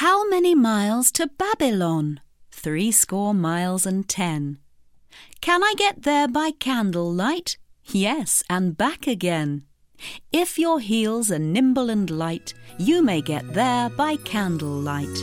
How many miles to Babylon? Three score miles and ten. Can I get there by candlelight? Yes, and back again. If your heels are nimble and light, you may get there by candlelight.